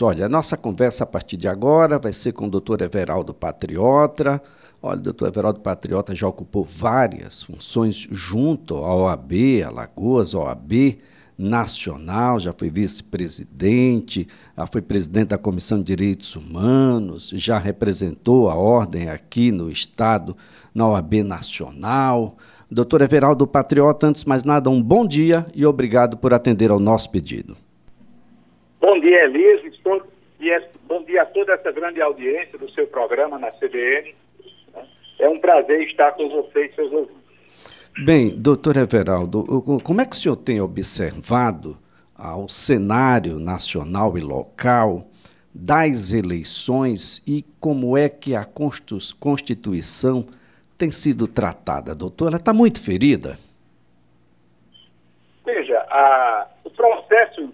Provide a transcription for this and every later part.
Olha, a nossa conversa a partir de agora vai ser com o doutor Everaldo Patriota. Olha, o doutor Everaldo Patriota já ocupou várias funções junto à OAB, Alagoas, OAB Nacional, já foi vice-presidente, já foi presidente da Comissão de Direitos Humanos, já representou a ordem aqui no Estado, na OAB Nacional. Doutor Everaldo Patriota, antes de mais nada, um bom dia e obrigado por atender ao nosso pedido. Bom dia, Elias. Bom dia a toda essa grande audiência do seu programa na CBN. É um prazer estar com você e seus ouvintes. Bem, doutor Everaldo, como é que o senhor tem observado o cenário nacional e local das eleições e como é que a Constituição tem sido tratada, doutor? Ela está muito ferida? Veja, a, o processo em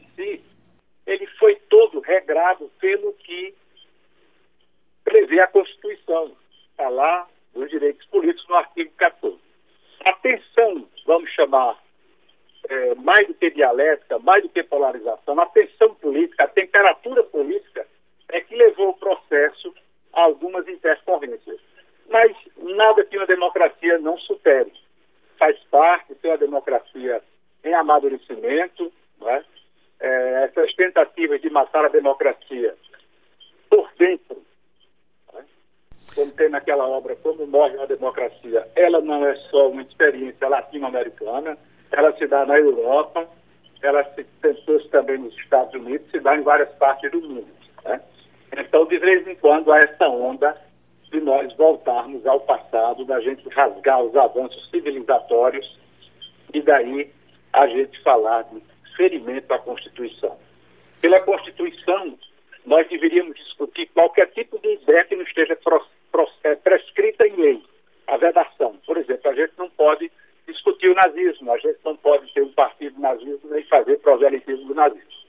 todo regrado pelo que prevê a Constituição. Está lá dos direitos políticos no artigo 14. A tensão, vamos chamar, é, mais do que dialética, mais do que polarização, a tensão política, a temperatura política é que levou o processo a algumas intercorrências. Mas nada que uma democracia não supere. Faz parte de uma democracia em amadurecimento, não é? É, essas tentativas de matar a democracia por dentro, né? como tem naquela obra Como Morre a Democracia, ela não é só uma experiência latino-americana, ela se dá na Europa, ela se tentou também nos Estados Unidos, se dá em várias partes do mundo. Né? Então, de vez em quando, há essa onda de nós voltarmos ao passado, da gente rasgar os avanços civilizatórios e daí a gente falar de ferimento à Constituição. Pela Constituição, nós deveríamos discutir qualquer tipo de ideia que não esteja é, prescrita em lei. A vedação. Por exemplo, a gente não pode discutir o nazismo, a gente não pode ter um partido nazismo nem fazer proselitismo do nazismo.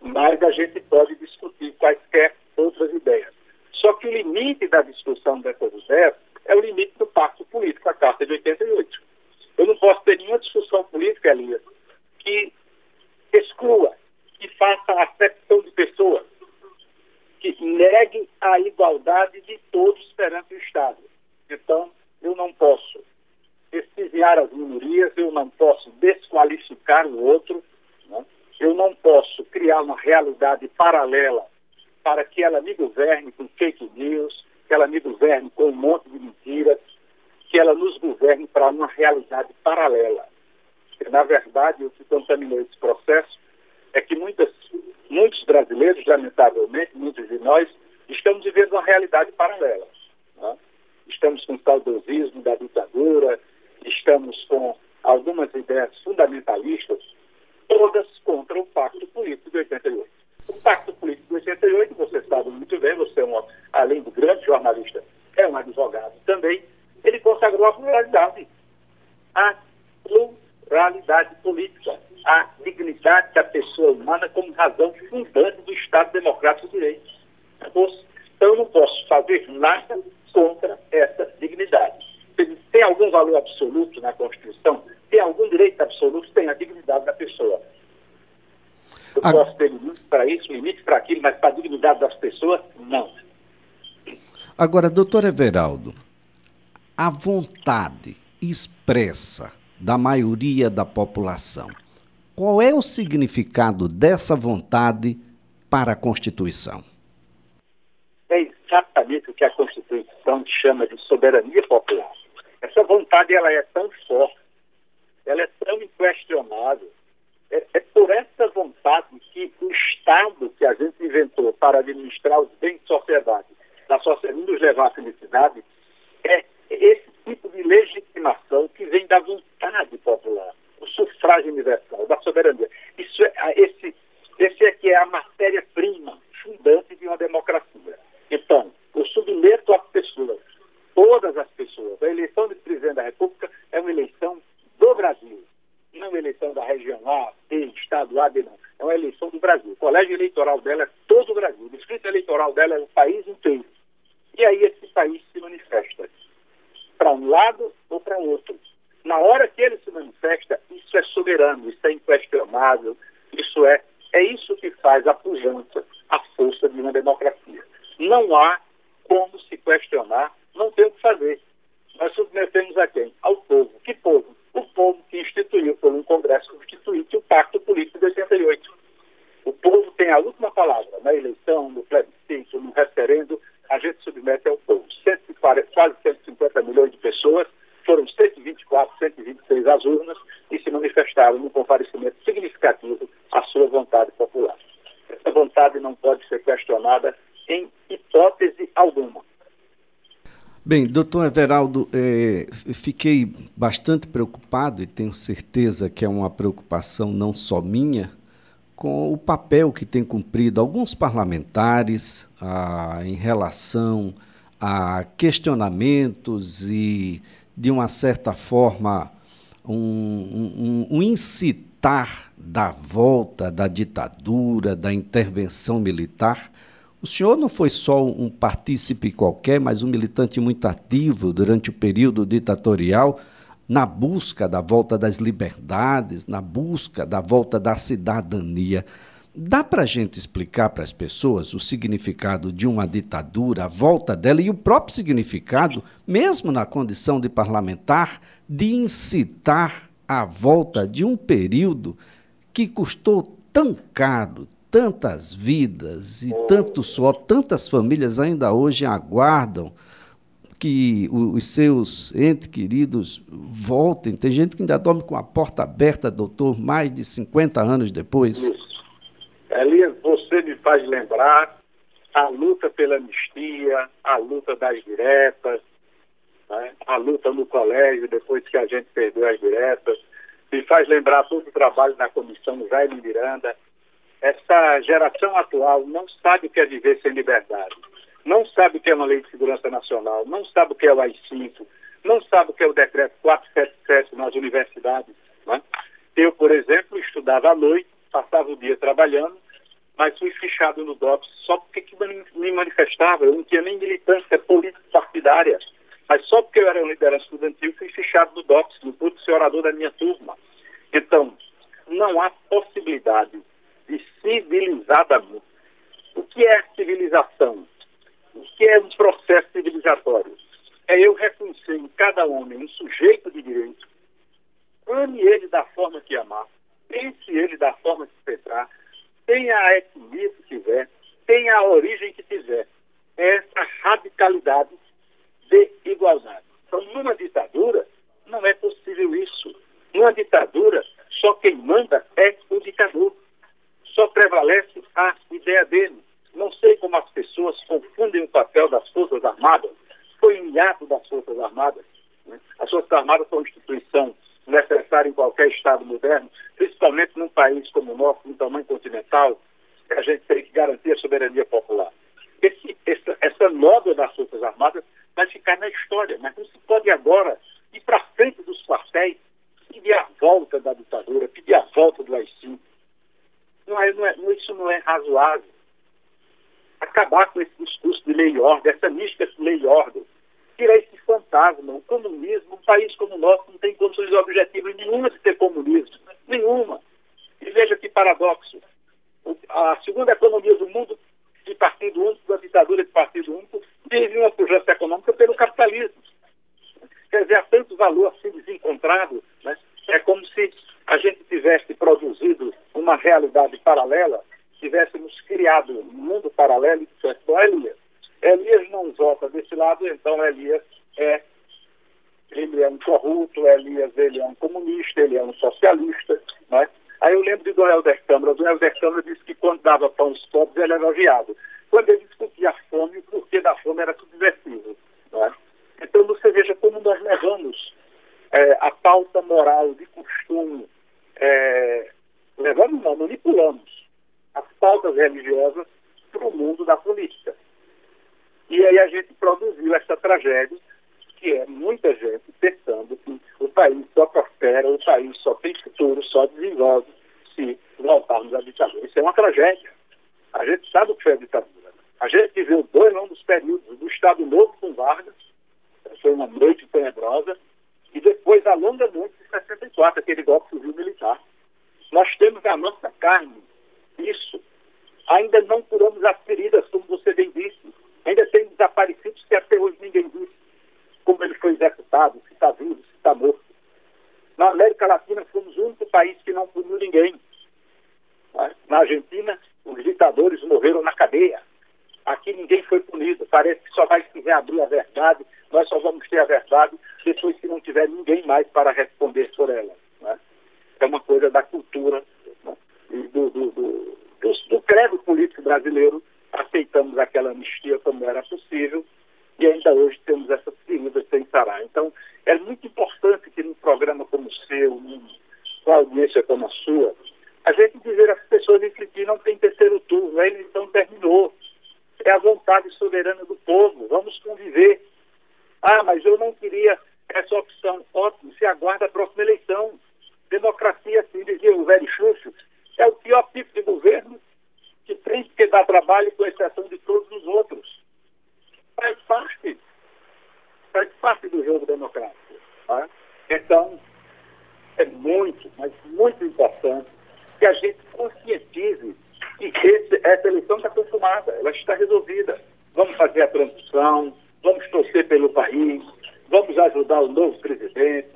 Mas a gente pode discutir quaisquer outras ideias. Só que o limite da discussão dessas ideias é o limite do pacto político, a Carta de 88. Eu não posso ter nenhuma discussão política, Elias, que exclua, que faça acepção de pessoas, que negue a igualdade de todos perante o Estado. Então, eu não posso extasiar as minorias, eu não posso desqualificar o outro, né? eu não posso criar uma realidade paralela para que ela me governe com fake news, que ela me governe com um monte de mentiras, que ela nos governe para uma realidade paralela. Porque, na verdade, o que contaminou esse processo é que muitas, muitos brasileiros, lamentavelmente, muitos de nós, estamos vivendo uma realidade paralela. Né? Estamos com o saudosismo da ditadura, estamos com algumas ideias fundamentalistas, todas contra o Pacto Político de 88. O Pacto Político de 88, você sabe muito bem, você é um, além do grande jornalista, é um advogado também, ele consagrou a pluralidade. A pluralidade política, a dignidade da pessoa humana como razão fundante do Estado Democrático de Direito. Então, eu não posso fazer nada contra essa dignidade. Tem algum valor absoluto na Constituição? Tem algum direito absoluto? Tem a dignidade da pessoa. Eu ah. posso ter limite para isso, limite para aquilo, mas para a dignidade das pessoas, não. Agora, doutor Everaldo, a vontade expressa da maioria da população. Qual é o significado dessa vontade para a Constituição? Exatamente o que a Constituição chama de soberania popular. Essa vontade ela é tão forte, ela é tão inquestionável. É, é por essa vontade que o Estado que a gente inventou para administrar os bens de sociedade, da sociedade nos levar à felicidade, é esse tipo de legitimação que vem da vontade popular, o sufrágio universal, da soberania. Isso é, esse, esse é que é a matéria-prima fundante de uma democracia. Então, eu submeto às pessoas, todas as pessoas. A eleição de presidente da República é uma eleição do Brasil, não é uma eleição da região A, B, Estado A, B, não. É uma eleição do Brasil. O colégio eleitoral dela é todo o Brasil. O distrito eleitoral dela é o país inteiro. E aí esse país se manifesta para um lado ou para outro. Na hora que ele se manifesta, isso é soberano, isso é inquestionável, isso é, é isso que faz a pujança, a não há como se questionar, não tem o que fazer. Nós submetemos a quem? Ao povo. Que povo? O povo que instituiu por um Congresso Constituinte o Pacto Político de 88. O povo tem a última palavra na eleição, no plebiscito, no referendo, a gente submete ao povo. 140, quase 150 milhões de pessoas, foram 124, 126 as urnas e se manifestaram no comparecimento significativo à sua vontade popular. Essa vontade não pode ser questionada em hipótese alguma. Bem, doutor Everaldo, é, fiquei bastante preocupado e tenho certeza que é uma preocupação não só minha, com o papel que tem cumprido alguns parlamentares ah, em relação a questionamentos e, de uma certa forma, um, um, um incitar da volta da ditadura, da intervenção militar. O senhor não foi só um partícipe qualquer, mas um militante muito ativo durante o período ditatorial na busca da volta das liberdades, na busca da volta da cidadania. Dá para a gente explicar para as pessoas o significado de uma ditadura, a volta dela e o próprio significado, mesmo na condição de parlamentar, de incitar a volta de um período que custou tão caro, tantas vidas e tanto suor, tantas famílias ainda hoje aguardam que os seus entes queridos voltem. Tem gente que ainda dorme com a porta aberta, doutor, mais de 50 anos depois. Isso. Elias, você me faz lembrar a luta pela anistia, a luta das diretas, né? a luta no colégio depois que a gente perdeu as diretas. Me faz lembrar todo o trabalho na comissão Jaime Miranda. Essa geração atual não sabe o que é viver sem liberdade não sabe o que é uma lei de segurança nacional, não sabe o que é o AI-5, não sabe o que é o decreto 477 nas universidades. Né? Eu, por exemplo, estudava à noite, passava o dia trabalhando, mas fui fichado no DOPS só porque me manifestava, eu não tinha nem militância política partidária, mas só porque eu era um liderança estudantil fui fichado no DOPS, no puto ser orador da minha turma. Então, não há possibilidade de civilizadamente. O que é civilização? O que é um processo civilizatório? É eu reconhecer em cada homem um sujeito de direito, ame ele da forma que amar, pense ele da forma que pensar, tenha a etnia que tiver, tenha a origem que tiver. É essa radicalidade de igualdade. Então, numa ditadura, não é possível isso. Numa ditadura, só quem manda é o ditador. Só prevalece a ideia dele. Não sei como as pessoas confundem o papel das Forças Armadas. Foi um hiato das Forças Armadas. Né? As Forças Armadas são uma instituição necessária em qualquer Estado moderno, principalmente num país como o nosso, um tamanho continental, a gente tem que garantir a soberania popular. Esse, essa, essa das Forças Armadas vai ficar na história, mas não se pode agora ir para frente dos quartéis pedir a volta da ditadura, pedir a volta do AI-5. Não é, não é, isso não é razoável acabar com esse discurso de lei e ordem, essa mística de lei e ordem, tirar esse fantasma. O comunismo, um país como o nosso, não tem condições objetivas nenhuma de ter comunismo. Nenhuma. E veja que paradoxo. A segunda economia do mundo de partido único, da ditadura de partido único, vive uma pujança econômica pelo capitalismo. Quer dizer, há tanto valor assim desencontrado, né? é como se a gente tivesse produzido uma realidade paralela tivéssemos criado um mundo paralelo e dissesse, bom, Elias, não vota desse lado, então Elias é ele é um corrupto, Elias ele é um comunista, ele é um socialista, né? Aí eu lembro de Dom Helder Câmara. Dom Helder Câmara disse que quando dava pão aos pobres ele era elogiado. Quando ele discutia a fome, o porquê da fome era subversivo. Né? Então você veja como nós levamos é, a pauta moral de costume, é, levamos não, manipulamos as pautas religiosas para o mundo da política. E aí a gente produziu essa tragédia, que é muita gente pensando que o país só prospera, o país só tem futuro, só desenvolve se voltarmos à ditadura. Isso é uma tragédia. A gente sabe o que foi a ditadura. A gente viveu dois longos períodos do Estado Novo com Vargas, foi uma noite tenebrosa, e depois a longa noite de 64, aquele golpe civil militar. Nós temos a nossa carne isso. Ainda não curamos as feridas, como você bem disse. parece que só vai se reabrir a verdade, nós só vamos ter a verdade depois que não tiver ninguém mais para responder por ela. Né? É uma coisa da cultura né? e do, do, do, do, do credo político brasileiro. Aceitamos aquela anistia como era possível e ainda hoje temos essas feridas sem sarar. Então, é muito importante que num programa como o seu, num, com audiência como a sua, a gente dizer às pessoas que não tem terceiro turno, a eleição terminou. É a vontade soberana do povo, vamos conviver. Ah, mas eu não queria essa opção. Ótimo, se aguarda a próxima eleição. Democracia, assim dizia o velho Xuxo, é o pior tipo de governo que tem que dar trabalho com exceção de todos os outros. Faz parte, faz parte do jogo democrático. Tá? Então, é muito, mas muito importante que a gente conscientize que esse, essa eleição está consumada, ela está resolvida. Vamos fazer a transição, vamos torcer pelo país, vamos ajudar o novo presidente.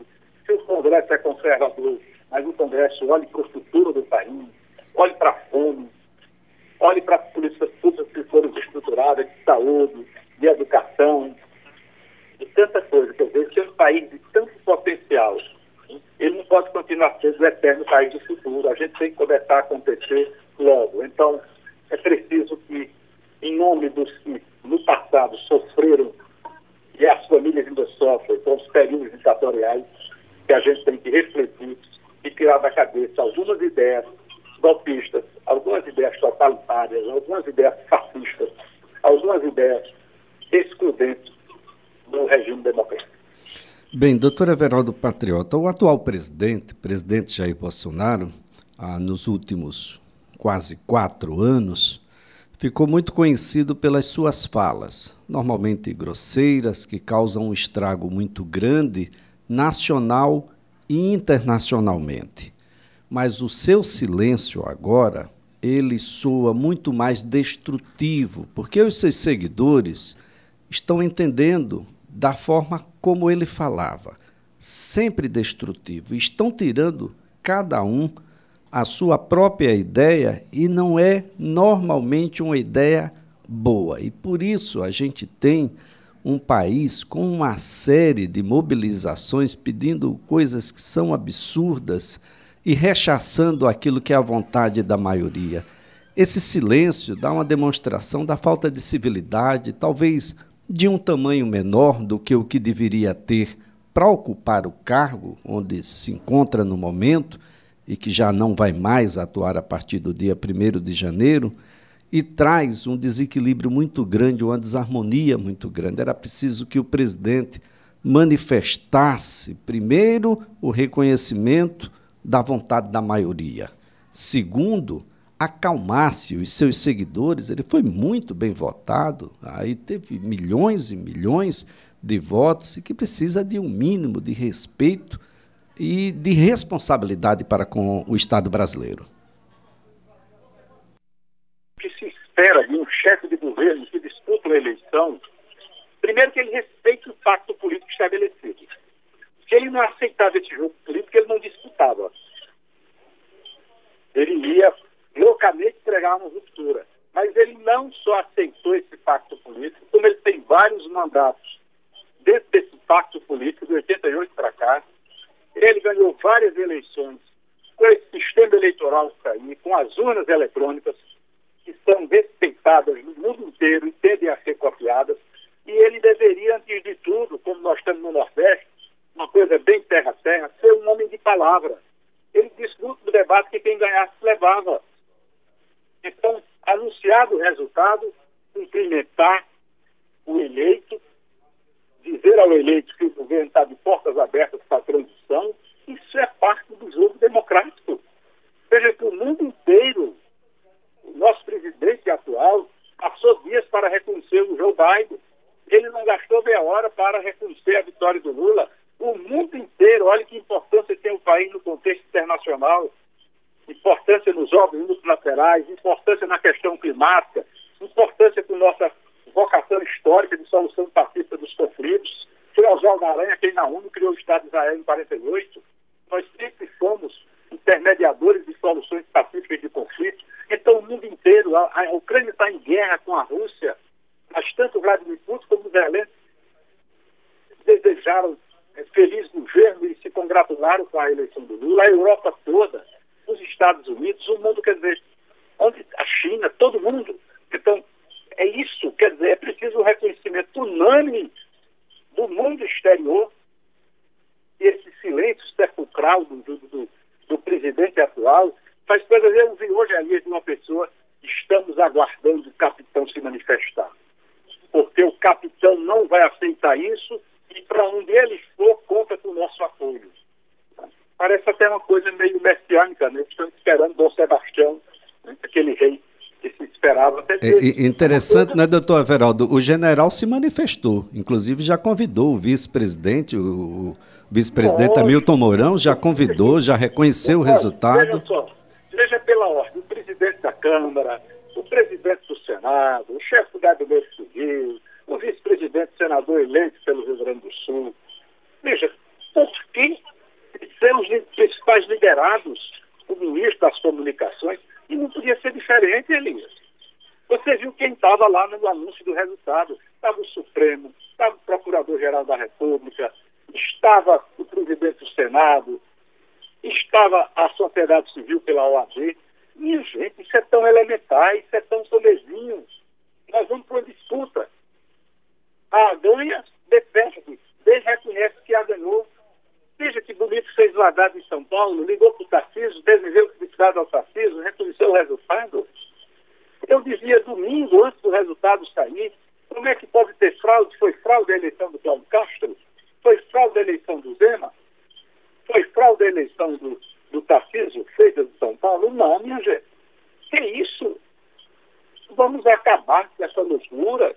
Se o Congresso é conservador, mas o Congresso olhe para o futuro do país, olhe para a fome, olhe para as políticas públicas que foram estruturadas de saúde, de educação, de tanta coisa. Quer dizer, esse é um país de tanto potencial ele não pode continuar sendo o eterno país do futuro. A gente tem que começar a acontecer logo. Então, é preciso que, em nome dos que no passado sofreram e as famílias ainda sofrem com os períodos ditatoriais, que a gente tem que refletir e tirar da cabeça algumas ideias golpistas, algumas ideias totalitárias, algumas ideias fascistas, algumas ideias excludentes do regime democrático. Bem, doutor Everaldo Patriota, o atual presidente, presidente Jair Bolsonaro, ah, nos últimos quase quatro anos, ficou muito conhecido pelas suas falas, normalmente grosseiras, que causam um estrago muito grande nacional e internacionalmente. Mas o seu silêncio agora, ele soa muito mais destrutivo, porque os seus seguidores estão entendendo da forma como ele falava, sempre destrutivo. Estão tirando cada um a sua própria ideia e não é normalmente uma ideia boa. E por isso a gente tem um país com uma série de mobilizações pedindo coisas que são absurdas e rechaçando aquilo que é a vontade da maioria. Esse silêncio dá uma demonstração da falta de civilidade, talvez de um tamanho menor do que o que deveria ter para ocupar o cargo onde se encontra no momento e que já não vai mais atuar a partir do dia 1 de janeiro, e traz um desequilíbrio muito grande, uma desarmonia muito grande. Era preciso que o presidente manifestasse, primeiro, o reconhecimento da vontade da maioria. Segundo, acalmasse os seus seguidores, ele foi muito bem votado, aí teve milhões e milhões de votos e que precisa de um mínimo de respeito e de responsabilidade para com o Estado brasileiro. O que se espera de um chefe de governo que disputa uma eleição, primeiro que ele respeite o pacto político estabelecido. Se ele não aceitava esse jogo político, ele não disputava. Ele ia loucamente pregar uma ruptura. Mas ele não só aceitou esse pacto político, como ele tem vários mandatos dentro desse pacto político, de 88 para cá. Ele ganhou várias eleições com esse sistema eleitoral que aí, com as urnas eletrônicas, que são respeitadas no mundo inteiro e tendem a ser copiadas. E ele deveria, antes de tudo, como nós estamos no Nordeste, uma coisa bem terra-terra, ser um homem de palavra. Ele disse no debate que quem ganhasse levava. Então, anunciado o resultado, cumprimentar o eleito, dizer ao eleito que o governo está de portas abertas para a transição, isso é parte do jogo democrático. Veja que o mundo inteiro, o nosso presidente atual, passou dias para reconhecer o Joe Biden. Ele não gastou meia hora para reconhecer a vitória do Lula. O mundo inteiro, olha que importância tem o país no contexto internacional importância nos órgãos multilaterais, importância na questão climática, importância com nossa vocação histórica de solução pacífica dos conflitos. Foi Oswaldo Aranha quem na ONU criou o Estado de Israel em 48. Nós sempre fomos intermediadores de soluções pacíficas de conflitos. Então, o mundo inteiro, a, a Ucrânia está em guerra com a Rússia. Nós estamos tanto Vladimir Putin como Zelensky desejaram é, feliz governo e se congratularam com a eleição do Lula, a Europa toda, os Estados Unidos, o mundo, quer dizer, onde a China, todo mundo. Então, é isso, quer dizer, é preciso um reconhecimento unânime do mundo exterior e esse silêncio sepulcral do, do, do, do presidente atual faz coisas. Eu vi hoje ali de uma pessoa, estamos aguardando o capitão se manifestar. Porque o capitão não vai aceitar isso e para onde ele for, conta com o nosso apoio. Parece até uma coisa meio messiânica, né? Estamos esperando Dom Sebastião, né? aquele rei que se esperava. Até é, interessante, coisa... né, doutor Everaldo? O general se manifestou, inclusive já convidou o vice-presidente, o vice-presidente Hamilton Mourão, já convidou, já reconheceu o resultado. Veja só, veja pela ordem, o presidente da Câmara, o presidente do Senado, o chefe do gabinete civil, o vice-presidente senador eleito pelo Rio Grande do Sul. Veja, por que ser os principais liderados, o ministro das Comunicações, e não podia ser diferente, Elias. Você viu quem estava lá no anúncio do resultado. Estava o Supremo, estava o Procurador-Geral da República, estava o presidente do Senado, estava a sociedade civil pela OAB. Minha gente, isso é tão elementar, isso é tão solezinho. Nós vamos para uma disputa. A ganha, de perde. Desde reconhece que a ganhou. Veja que bonito fez o Haddad em São Paulo, ligou para o Tarcísio, desejou felicidade ao Tarcísio, reconheceu o resultado. Eu dizia domingo, antes do resultado sair, como é que pode ter fraude? Foi fraude a eleição do Cláudio Castro? Foi fraude a eleição do Zema? Foi fraude a eleição do, do Tarcísio, feita de São Paulo? Não, minha gente. Que isso? Vamos acabar com essa loucura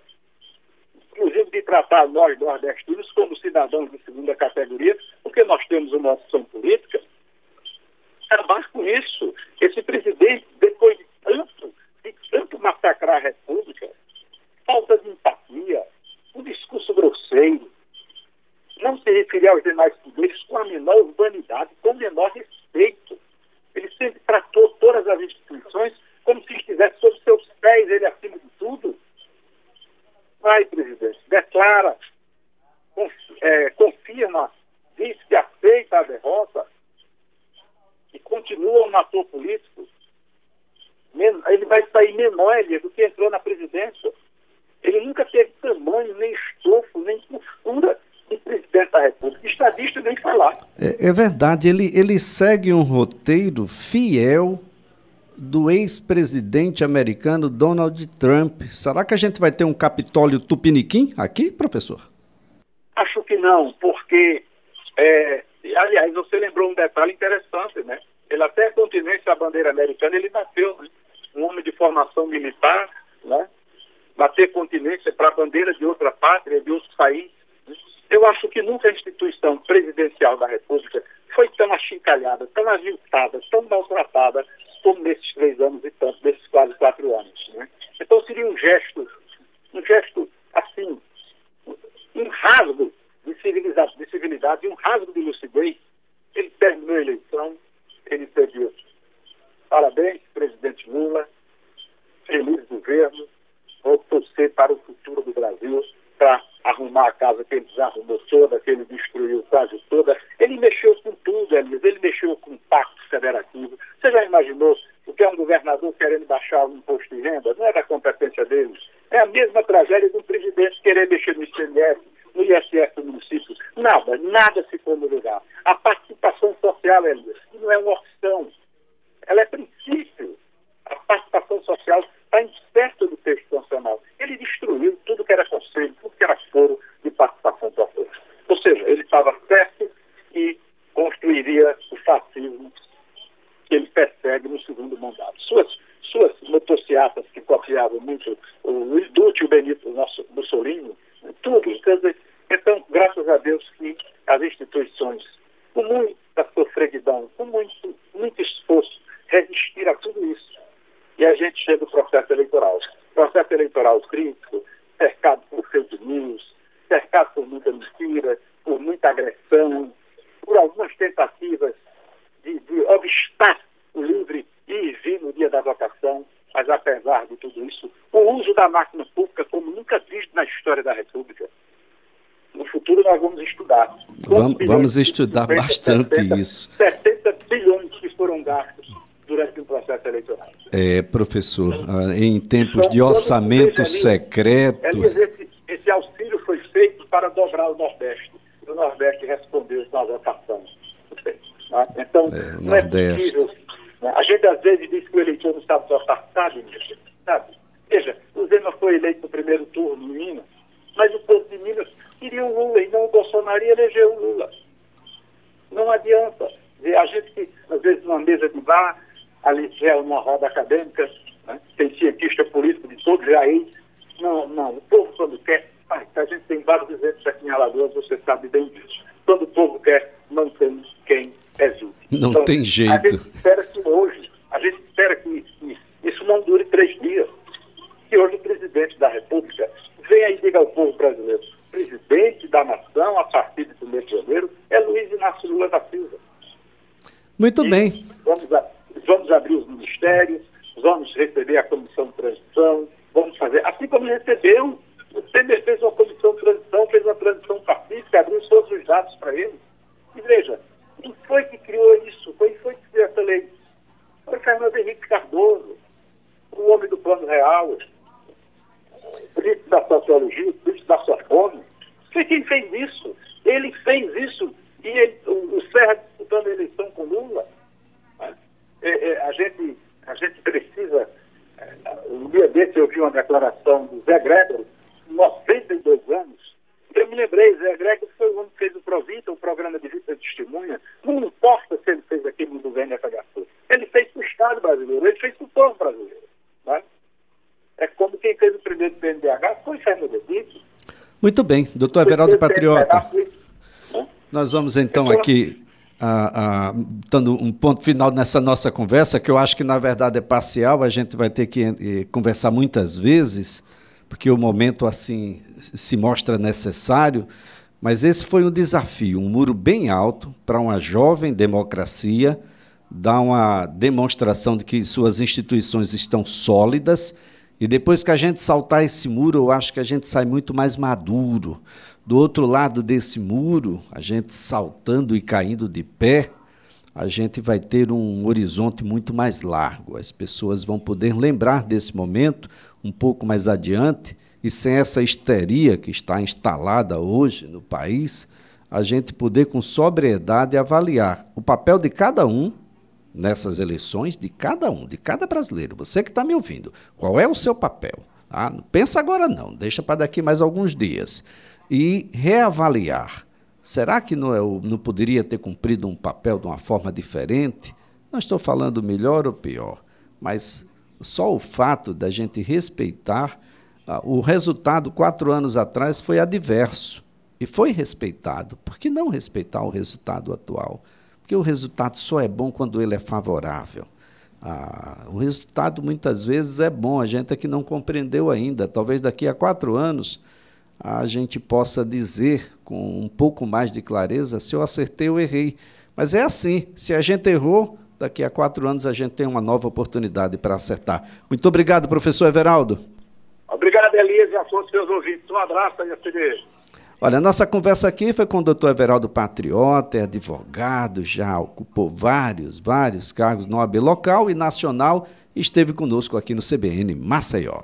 inclusive de tratar nós nordestinos como cidadãos de segunda categoria, porque nós temos uma opção política. Acabar com isso. Esse presidente, depois de tanto, de tanto massacrar a República, falta de empatia, um discurso grosseiro, não se referir aos demais poderes com a menor urbanidade, com o menor respeito. Ele sempre tratou todas as instituições como se estivesse sob seus pés, ele acima de tudo vai, presidente, declara, é, confirma, diz que aceita a derrota e continua um ator político, ele vai sair menor do que entrou na presidência. Ele nunca teve tamanho, nem estofo, nem postura de presidente da República. Estadista nem falar. É, verdade, ele, ele segue um roteiro fiel do ex-presidente americano Donald Trump. Será que a gente vai ter um Capitólio Tupiniquim aqui, professor? Acho que não, porque, é, aliás, você lembrou um detalhe interessante, né? Ele até continência a bandeira americana, ele nasceu, né? um homem de formação militar, né? Bater continência para a bandeira de outra pátria, de outro país. Eu acho que nunca a instituição presidencial da República foi tão achincalhada, tão aviltada, tão maltratada como nesses três anos e tanto, desses quase quatro anos. Né? Então seria um gesto, um gesto assim, um rasgo de civilidade, de civilidade um rasgo de lucidez. Ele terminou a eleição, ele teve parabéns, presidente Lula, feliz governo, vou torcer para o futuro do Brasil, para arrumar a casa que ele desarrumou toda, que ele destruiu quase toda. Ele mexeu com tudo, Elias. Ele mexeu com o pacto federativo. Você já imaginou o que é um governador querendo baixar o imposto de renda? Não é da competência deles. É a mesma tragédia um presidente querer mexer no ICMS, no ISF do município. Nada, nada ficou no lugar. A participação social, Elias, não é uma opção. Ela é princípio. A participação social está incerta do texto constitucional. Ele destruiu tudo que era conselho, tudo que era foro de participação popular. Ou seja, ele estava certo e construiria o fascismo que ele persegue no segundo mandato. Suas, suas motocicletas que copiavam muito o Duque e o Benito, o nosso Mussolini, tudo. Quer dizer, então, graças a Deus que as instituições, com muita sofreguidão, com muito, muito esforço, resistiram a tudo isso e a gente chega ao processo eleitoral. Processo eleitoral crítico, cercado por fake news, cercado por muita mentira, por muita agressão, por algumas tentativas de, de obstar o livre ir e vir no dia da votação, mas apesar de tudo isso, o uso da máquina pública como nunca visto na história da República. No futuro nós vamos estudar. Vamos, estudar 50, bastante 70, isso. 70 bilhões que foram gastos durante o processo eleitoral. É, professor, ah, em tempos então, de orçamento secreto. Esse, esse auxílio foi feito para dobrar o Nordeste. O Nordeste respondeu na votação. Tá? Então, é, não é possível. Né? A gente às vezes diz que o eleitor não sabe votar, sabe, sabe? Veja, o Zema foi eleito no primeiro turno em Minas, mas o povo de Minas queria o Lula e não o Bolsonaro e elegeu o Lula. Não adianta. A gente que, às vezes, numa mesa de bar, ali é uma roda acadêmica, né? tem cientista político de todos já aí. Não, não, o povo quando quer, a gente tem vários exemplos aqui em Alagoas, você sabe bem disso. Quando o povo quer, não tem quem exulte. Não então, tem jeito. A gente espera que hoje, a gente espera que isso não dure três dias. Que hoje o presidente da República venha e diga ao povo brasileiro, presidente da nação a partir de 1 de janeiro é Luiz Inácio Lula da Silva. Muito bem. Vamos, a, vamos abrir os ministérios, vamos receber a comissão de transição, vamos fazer, assim como recebeu, o Temer fez uma comissão de transição, fez uma transição pacífica, abriu todos os dados para ele. E veja, quem foi que criou isso? Quem foi que criou essa lei? Foi Fernando Henrique Cardoso, o homem do plano real, príncipe da sociologia, príncipe da Sorbonne. Foi quem fez isso. Ele fez isso e ele, o, o Serra disputando a eleição com Lula. É, é, a, gente, a gente precisa. É, um dia desse eu vi uma declaração do Zé Gregory, 92 anos. Eu me lembrei, Zé Gregory foi o homem que fez o Provita, o programa de vista testemunha. Não importa se ele fez aquilo no governo FHC. Ele fez para o Estado brasileiro, ele fez para o povo brasileiro. Né? É como quem fez o primeiro PNDH foi Fernando Henrique. Muito bem, doutor Everaldo Patriota. Nós vamos então aqui ah, ah, dando um ponto final nessa nossa conversa, que eu acho que na verdade é parcial, a gente vai ter que eh, conversar muitas vezes, porque o momento assim se mostra necessário, mas esse foi um desafio, um muro bem alto para uma jovem democracia, dar uma demonstração de que suas instituições estão sólidas e depois que a gente saltar esse muro, eu acho que a gente sai muito mais maduro. Do outro lado desse muro, a gente saltando e caindo de pé, a gente vai ter um horizonte muito mais largo. As pessoas vão poder lembrar desse momento um pouco mais adiante, e sem essa histeria que está instalada hoje no país, a gente poder com sobriedade avaliar o papel de cada um nessas eleições de cada um, de cada brasileiro. Você que está me ouvindo, qual é o seu papel? Ah, pensa agora não, deixa para daqui mais alguns dias. E reavaliar. Será que não, eu não poderia ter cumprido um papel de uma forma diferente? Não estou falando melhor ou pior, mas só o fato da gente respeitar ah, o resultado quatro anos atrás foi adverso e foi respeitado. Por que não respeitar o resultado atual? Porque o resultado só é bom quando ele é favorável. Ah, o resultado muitas vezes é bom, a gente é que não compreendeu ainda. Talvez daqui a quatro anos a gente possa dizer com um pouco mais de clareza se eu acertei ou errei. Mas é assim: se a gente errou, daqui a quatro anos a gente tem uma nova oportunidade para acertar. Muito obrigado, professor Everaldo. Obrigado, Elias, e a todos os seus ouvintes. Um abraço a Olha, nossa conversa aqui foi com o doutor Everaldo Patriota, é advogado, já ocupou vários, vários cargos no AB local e nacional e esteve conosco aqui no CBN Maceió.